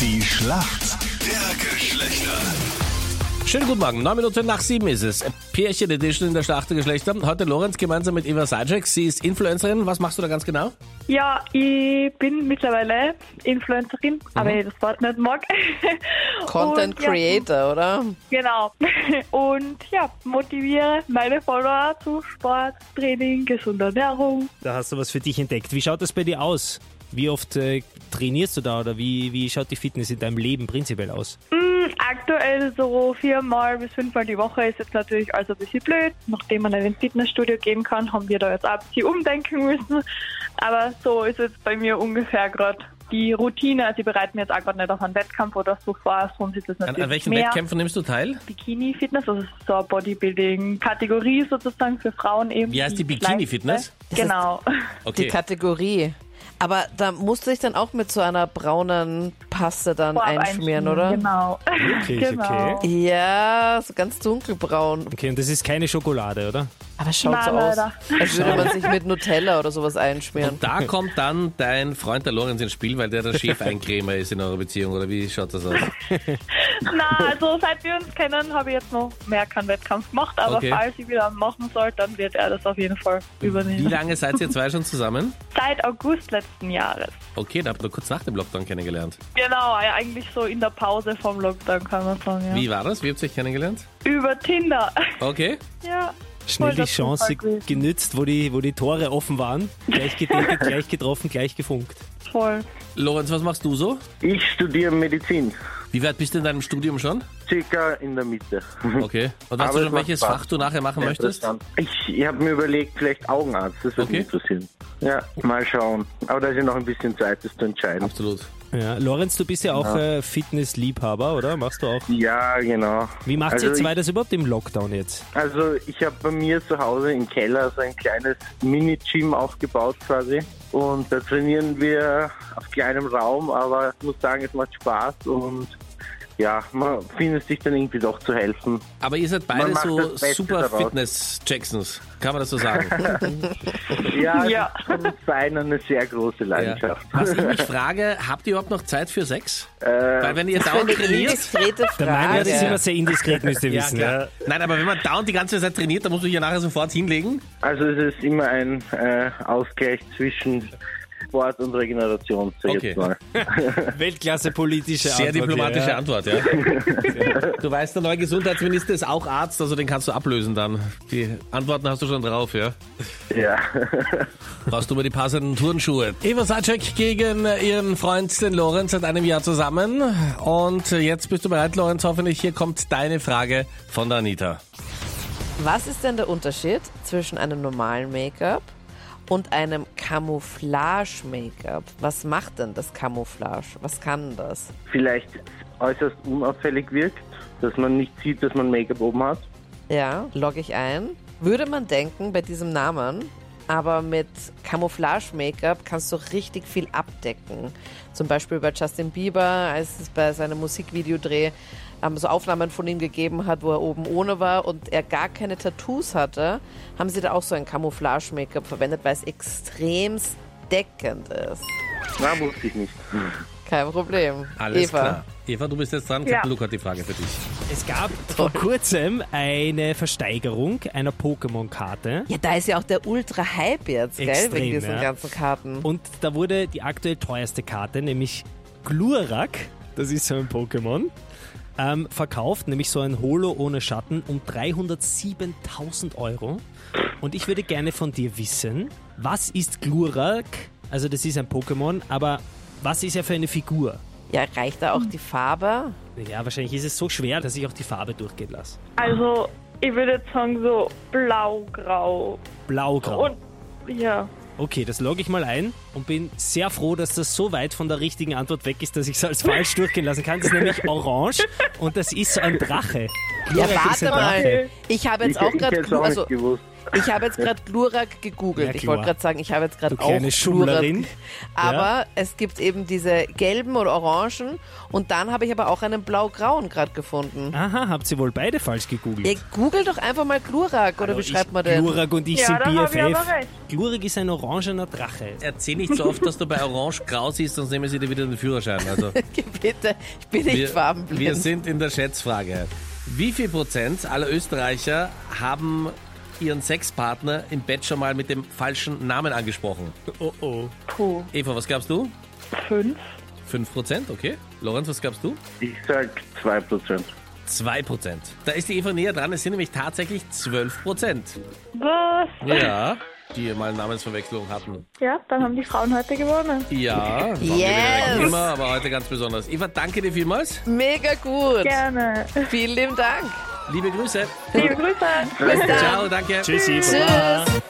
Die Schlacht der Geschlechter. Schönen guten Morgen, neun Minuten nach sieben ist es. Pärchen Edition in der Schlacht der Geschlechter. Heute Lorenz gemeinsam mit Eva Sajek. Sie ist Influencerin. Was machst du da ganz genau? Ja, ich bin mittlerweile Influencerin, aber ich das Wort nicht mag. Content Und, ja, Creator, oder? Genau. Und ja, motiviere meine Follower zu Sport, Training, gesunder Ernährung. Da hast du was für dich entdeckt. Wie schaut das bei dir aus? Wie oft äh, trainierst du da oder wie, wie schaut die Fitness in deinem Leben prinzipiell aus? Hm, aktuell so viermal bis fünfmal die Woche ist jetzt natürlich also ein bisschen blöd. Nachdem man in ein Fitnessstudio gehen kann, haben wir da jetzt auch ein bisschen umdenken müssen. Aber so ist jetzt bei mir ungefähr gerade die Routine. Also ich bereite mich jetzt auch gerade nicht auf einen Wettkampf oder so vor, ist es An, natürlich an welchen mehr. Wettkämpfen nimmst du teil? Bikini-Fitness, also so eine Bodybuilding-Kategorie sozusagen für Frauen eben. Wie heißt die Bikini-Fitness? Genau. Die Okay. Kategorie. Aber da musst du dich dann auch mit so einer braunen Paste dann Vorab einschmieren, oder? Genau. Wirklich? genau. Okay. Ja, so ganz dunkelbraun. Okay, und das ist keine Schokolade, oder? Aber schaut Nein, so aus, leider. als würde man sich mit Nutella oder sowas einschmieren. Und da kommt dann dein Freund der Lorenz ins Spiel, weil der der Chef-Eincremer ist in eurer Beziehung, oder wie schaut das aus? Na, also seit wir uns kennen, habe ich jetzt noch mehr keinen Wettkampf gemacht, aber Okay. falls ich wieder machen soll, dann wird er das auf jeden Fall Wie übernehmen. lange seid ihr zwei schon zusammen? Seit August letzten Jahres. Okay, da habt ihr kurz nach dem Lockdown kennengelernt. Genau, eigentlich so in der Pause vom Lockdown kann man sagen, ja. Wie war das? Wie habt ihr euch kennengelernt? Über Tinder. Okay. ja. Schnell die Chance genützt, wo die, wo die Tore offen waren. Gleich gedatet, gleich getroffen, gleich gefunkt. Voll. Lorenz, was machst du so? Ich studiere Medizin, Wie weit bist du in deinem Studium schon? Circa in der Mitte. Okay. Und weißt du schon, welches Spaß. Fach du nachher machen möchtest? Ich, ich habe mir überlegt, vielleicht Augenarzt, das würde Okay. mich interessieren. Ja, mal schauen. Aber da ist ja noch ein bisschen Zeit, das zu entscheiden. Absolut. Ja, Lorenz, du bist ja auch äh, Fitnessliebhaber, oder? Machst du auch? Ja, genau. Wie macht also ihr zwei ich, das überhaupt im Lockdown jetzt? Also ich habe bei mir zu Hause im Keller so ein kleines Mini-Gym aufgebaut quasi. Und da trainieren wir auf kleinem Raum, aber ich muss sagen, es macht Spaß und ja, man findet sich dann irgendwie doch zu helfen. Aber ihr seid beide so das super. Fitness-Jacksons. Kann man das so sagen? Ja, Ja. das ist beiden eine sehr große ja. Leidenschaft. Was ich mich frage, habt ihr überhaupt noch Zeit für Sex? Äh, Weil wenn ihr jetzt auch Eine trainiert... indiskrete Der Meinrad ist Frage. immer sehr indiskret, müsst ihr wissen. Ja, Nein, aber wenn man dauernd die ganze Zeit trainiert, dann muss man sich ja nachher sofort hinlegen. Also es ist immer ein äh, Ausgleich zwischen Sport und Regeneration, sag ich Okay. jetzt mal. Weltklasse politische Sehr Antwort. diplomatische ja. Antwort, ja. Du weißt, der neue Gesundheitsminister ist auch Arzt, also den kannst du ablösen dann. Die Antworten hast du schon drauf, ja. Ja. Brauchst du mal die passenden Turnschuhe. Eva Sacek gegen ihren Freund, den Lorenz, seit einem Jahr zusammen. Und jetzt bist du bereit, Lorenz, hoffentlich. Hier kommt deine Frage von der Anita. Was ist denn der Unterschied zwischen einem normalen Make-up und einem Camouflage-Make-up? Was macht denn das Camouflage? Was kann das? Vielleicht äußerst unauffällig wirkt, dass man nicht sieht, dass man Make-up oben hat. Ja, logge ich ein. Würde man denken bei diesem Namen, aber mit Camouflage-Make-up kannst du richtig viel abdecken. Zum Beispiel bei Justin Bieber, als es bei seinem Musikvideodreh ähm, so Aufnahmen von ihm gegeben hat, wo er oben ohne war und er gar keine Tattoos hatte, haben sie da auch so ein Camouflage-Make-up verwendet, weil es extrem deckend ist. Na, wusste ich nicht. Kein Problem. Alles Eva. klar. Eva, du bist jetzt dran. Ja. Captain Luke hat die Frage für dich. Es gab vor kurzem eine Versteigerung einer Pokémon-Karte. Ja, da ist ja auch der Ultra-Hype jetzt, gell, Extrem, wegen diesen ja. ganzen Karten. Und da wurde die aktuell teuerste Karte, nämlich Glurak, das ist so ein Pokémon, ähm, verkauft, nämlich so ein Holo ohne Schatten, um 307.000 Euro. Und ich würde gerne von dir wissen, was ist Glurak? Also das ist ein Pokémon, aber was ist er für eine Figur? Ja, reicht da auch die Farbe? Ja, wahrscheinlich ist es so schwer, dass ich auch die Farbe durchgehen lasse. Also, ich würde jetzt sagen so blau-grau. Blaugrau. Und ja, Okay, das logge ich mal ein und bin sehr froh, dass das so weit von der richtigen Antwort weg ist, dass ich es als falsch durchgehen lassen kann. Das ist nämlich orange und das ist so ein Drache. Ja, warte ein mal. Ich habe jetzt ich auch gerade also nicht gewusst. Ich habe jetzt gerade Glurak gegoogelt. Ja, ich wollte gerade sagen, ich habe jetzt gerade auch kleine Glurak. Aber es gibt eben diese gelben oder orangen und dann habe ich aber auch einen blau-grauen gerade gefunden. Aha, habt ihr wohl beide falsch gegoogelt? Ja, google doch einfach mal Glurak oder wie schreibt man den? Glurak und ich Ja, sind BFF. Glurak ist ein orangener Drache. Erzähl nicht so oft, dass du bei Orange grau siehst, sonst nehmen sie dir wieder den Führerschein. Also Bitte, ich bin nicht wir, farbenblind. wir sind in der Schätzfrage. Wie viel Prozent aller Österreicher haben ihren Sexpartner im Bett schon mal mit dem falschen Namen angesprochen? Oh oh. Puh, Eva, was gabst du? fünf. 5 Prozent, okay. Lorenz, was gabst du? Ich sag 2%. 2 Prozent. Da ist die Eva näher dran, es sind nämlich tatsächlich 12 Prozent. Was? Ja, die mal Namensverwechslung hatten. Ja, dann haben die Frauen heute gewonnen. Ja, Yes. immer, aber heute ganz besonders. Eva, danke dir vielmals. Mega gut. Gerne. Vielen lieben Dank. Liebe Grüße. Liebe Grüße. Bis dann. Ciao, danke. Tschüssi. Tschüss.